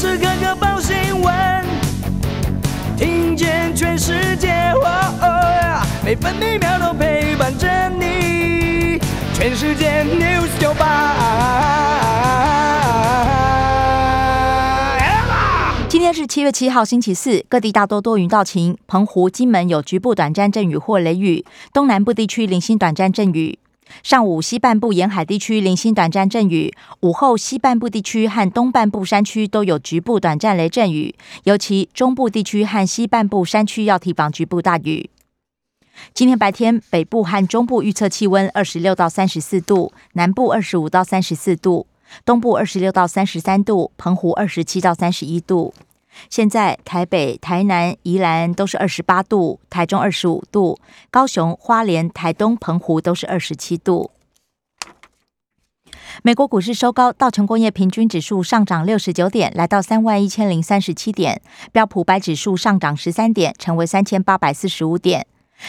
时刻刻报新闻，听见全世界，每分每秒都陪伴着你。全世界 news 九八。今天是七月七号，星期四，各地大多多云到晴，澎湖、金门有局部短暂阵雨或雷雨，东南部地区零星短暂阵雨。上午西半部沿海地区零星短暂阵雨，午后西半部地区和东半部山区都有局部短暂雷阵雨，尤其中部地区和西半部山区要提防局部大雨。今天白天北部和中部预测气温二十六到三十四度，南部二十五到三十四度，东部二十六到三十三度，澎湖二十七到三十一度。现在台北、台南、宜兰都是二十八度，台中二十五度，高雄、花莲、台东、澎湖都是二十七度。美国股市收高，道琼工业平均指数上涨六十九点，来到三万一千零三十七点；标普白指数上涨十三点，成为三千八百四十五点；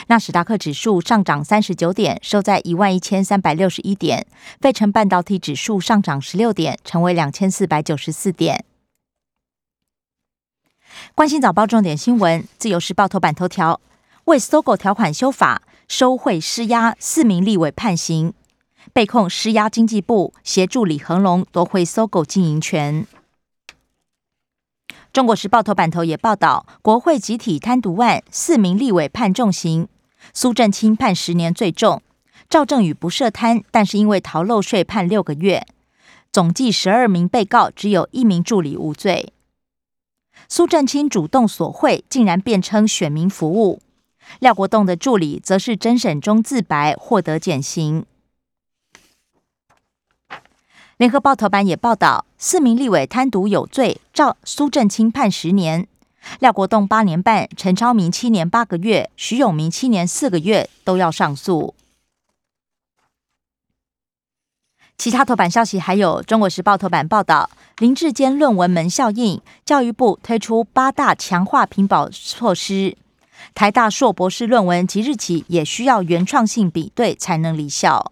纳斯达克指数上涨三十九点，收在一万一千三百六十一点；费城半导体指数上涨十六点，成为两千四百九十四点。关心早报重点新闻，自由时报头版头条：为搜狗条款修法，收贿施压，四名立委判刑，被控施压经济部，协助李恒龙夺回搜狗经营权。中国时报头版头也报道，国会集体贪渎案，四名立委判重刑，苏振清判十年最重，赵正宇不涉贪，但是因为逃漏税判六个月，总计十二名被告，只有一名助理无罪。苏振清主动索贿，竟然辩称选民服务；廖国栋的助理则是侦审中自白，获得减刑。联合报头版也报道，四名立委贪渎有罪，赵苏振清判十年，廖国栋八年半，陈超明七年八个月，徐永明七年四个月，都要上诉。其他头版消息还有《中国时报》头版报道，林志坚论文门效应，教育部推出八大强化评保措施，台大硕博士论文即日起也需要原创性比对才能离校。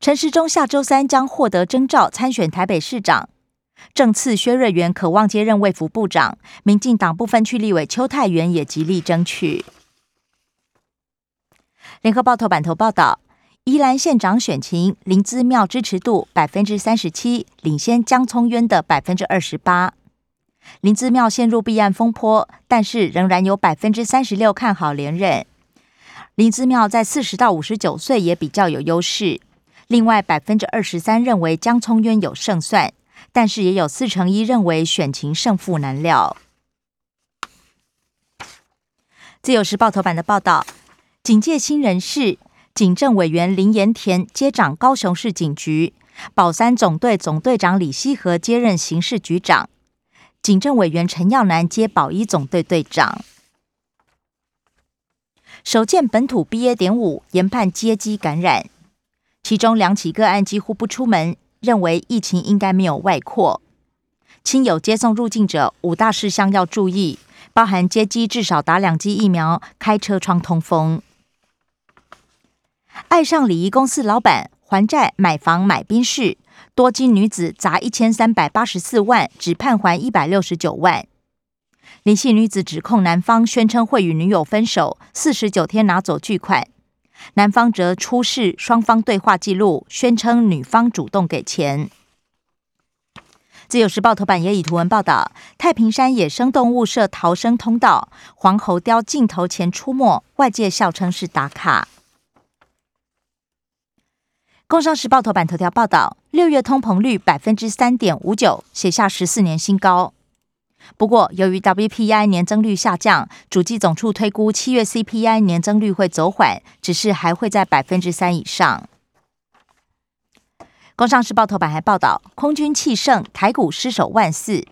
陈时中下周三将获得征召参选台北市长，正次薛瑞元渴望接任卫福部长，民进党部分区立委邱泰元也极力争取。联合报头版头报道。宜兰县长选情，林资庙支持度百分之三十七，领先江聪渊的百分之二十八。林资庙陷入避案风波，但是仍然有百分之三十六看好连任。林资庙在四十到五十九岁也比较有优势。另外百分之二十三认为江聪渊有胜算，但是也有四成一认为选情胜负难料。自由时报头版的报道，警戒新人士。警政委员林延田接掌高雄市警局，保三总队总队长李希和接任刑事局长，警政委员陈耀南接保一总队队长。首见本土 BA. 点五研判接机感染，其中两起个案几乎不出门，认为疫情应该没有外扩。亲友接送入境者五大事项要注意，包含接机至少打两剂疫苗，开车窗通风。爱上礼仪公司老板还债买房买宾室，多金女子砸一千三百八十四万，只判还一百六十九万。林姓女子指控男方宣称会与女友分手，四十九天拿走巨款，男方则出示双方对话记录，宣称女方主动给钱。自由时报头版也以图文报道：太平山野生动物设逃生通道，黄喉雕镜头前出没，外界笑称是打卡。工商时报头版头条报道，六月通膨率百分之三点五九，写下十四年新高。不过，由于 WPI 年增率下降，主计总处推估七月 CPI 年增率会走缓，只是还会在百分之三以上。工商时报头版还报道，空军气盛，台股失守万四，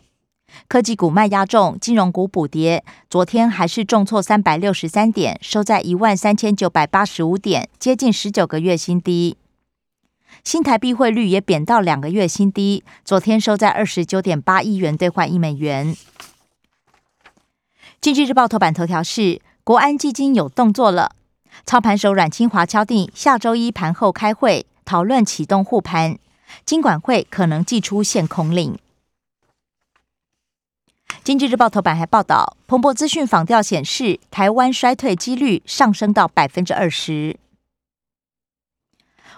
科技股卖压重，金融股补跌。昨天还是重挫三百六十三点，收在一万三千九百八十五点，接近十九个月新低。新台币汇率也贬到两个月新低，昨天收在二十九点八亿元兑换一美元。经济日报头版头条是国安基金有动作了，操盘手阮清华敲定下周一盘后开会讨论启动护盘，金管会可能寄出限空令。经济日报头版还报道，彭博资讯访调显示，台湾衰退几率上升到百分之二十。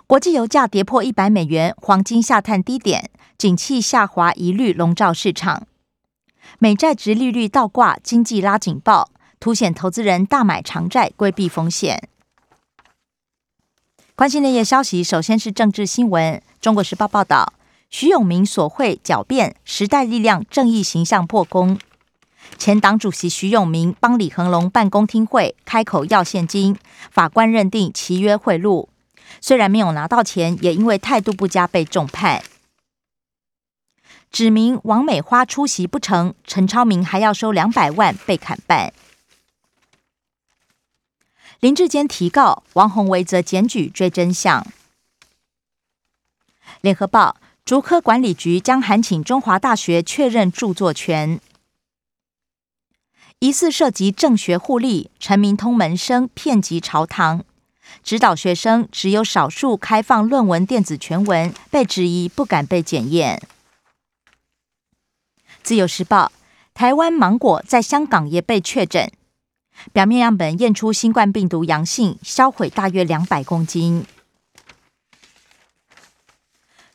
国际油价跌破一百美元，黄金下探低点，景气下滑疑虑笼罩市场。美债值利率倒挂，经济拉警报，凸显投资人大买长债，规避风险。关心内页消息，首先是政治新闻。中国时报报道。徐永明所会狡辩，时代力量正义形象破功。前党主席徐永明帮李恒龙办公听会，开口要现金，法官认定其约贿赂，虽然没有拿到钱，也因为态度不佳被重判。指明王美花出席不成，陈超明还要收两百万被砍半。林志坚提告，王宏维则检举追真相。联合报。竹科管理局将函请中华大学确认著作权，疑似涉及政学互利，陈明通门生骗及朝堂，指导学生只有少数开放论文电子全文，被质疑不敢被检验。自由时报，台湾芒果在香港也被确诊，表面样本验出新冠病毒阳性，销毁大约两百公斤。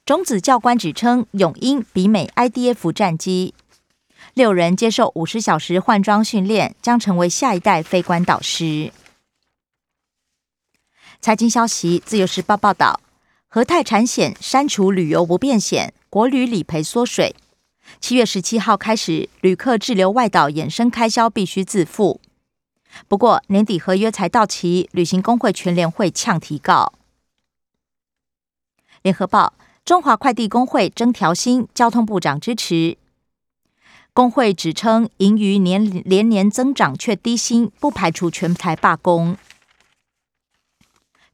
种子教官指称，永鹰比美 IDF 战机六人接受五十小时换装训练，将成为下一代飞官导师。财经消息，自由时报报道，和泰产险删除旅游不便险，国旅理赔缩水。七月十七号开始，旅客滞留外岛衍生开销必须自付。不过年底合约才到期，旅行工会全联会呛提告。联合报。中华快递工会征调薪，交通部长支持。工会指称盈余年连年增长，却低薪，不排除全台罢工。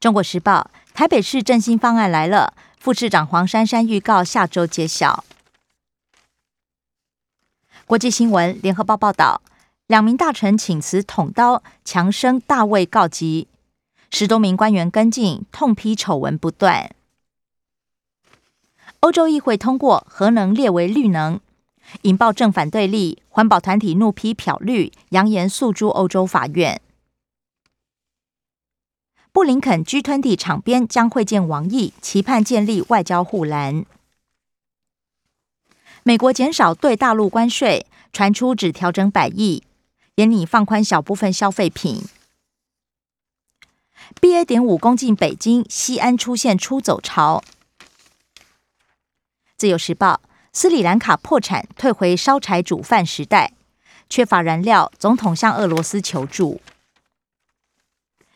中国时报台北市振兴方案来了，副市长黄珊珊预告下周揭晓。国际新闻，联合报报道，两名大臣请辞捅刀，强生大卫告急，十多名官员跟进，痛批丑闻不断。欧洲议会通过核能列为绿能，引爆正反对立，环保团体怒批漂绿，扬言诉诸欧洲法院。布林肯 G20 场边将会见王毅，期盼建立外交护栏。美国减少对大陆关税，传出只调整百亿，也拟放宽小部分消费品。BA. 点五攻进北京西安，出现出走潮。自由时报：斯里兰卡破产，退回烧柴煮饭时代，缺乏燃料，总统向俄罗斯求助。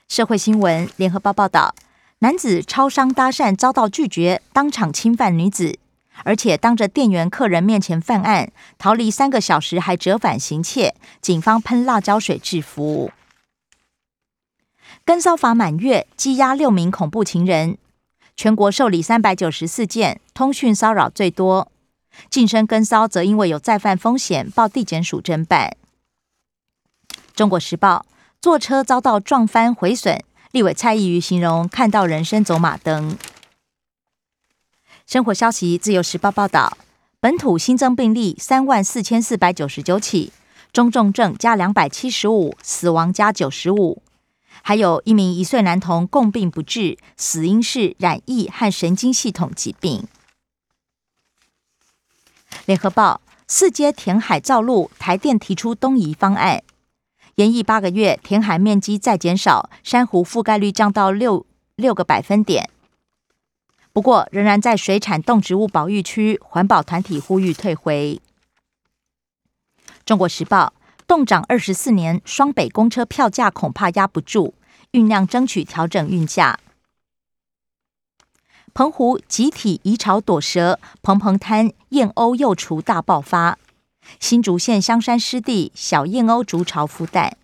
社会新闻：联合报报道，男子超商搭讪遭到拒绝，当场侵犯女子，而且当着店员、客人面前犯案，逃离三个小时还折返行窃，警方喷辣椒水制服。跟骚法满月，羁押六名恐怖情人。全国受理三百九十四件通讯骚扰最多，晋升跟骚则因为有再犯风险，报地检署侦办。中国时报坐车遭到撞翻毁损，立委蔡意瑜形容看到人生走马灯。生活消息，自由时报报道，本土新增病例三万四千四百九十九起，中重症加两百七十五，死亡加九十五。还有一名一岁男童共病不治，死因是染疫和神经系统疾病。联合报四阶填海造陆，台电提出东移方案，延役八个月，填海面积再减少，珊瑚覆盖率降到六六个百分点。不过仍然在水产动植物保育区，环保团体呼吁退回。中国时报。冻涨二十四年，双北公车票价恐怕压不住，酝酿争取调整运价。澎湖集体移巢躲蛇，蓬蓬滩燕鸥幼雏大爆发。新竹县香山湿地小燕鸥筑巢孵蛋。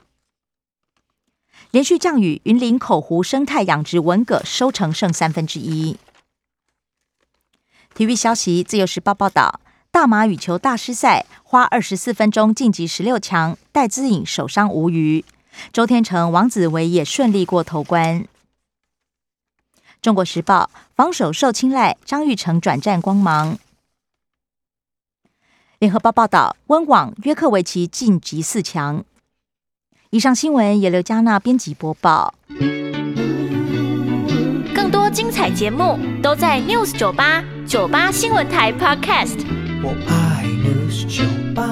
连续降雨，云林口湖生态养殖文蛤收成剩三分之一。体育消息，自由时报报道。大马羽球大师赛花二十四分钟晋级十六强，戴资颖受伤无虞，周天成、王子维也顺利过头关。中国时报防守受青睐，张玉成转战光芒。联合报报道，温网约克维奇晋级四强。以上新闻由刘嘉娜编辑播报。更多精彩节目都在 News 九八九八新闻台 Podcast。我爱 News 酒吧。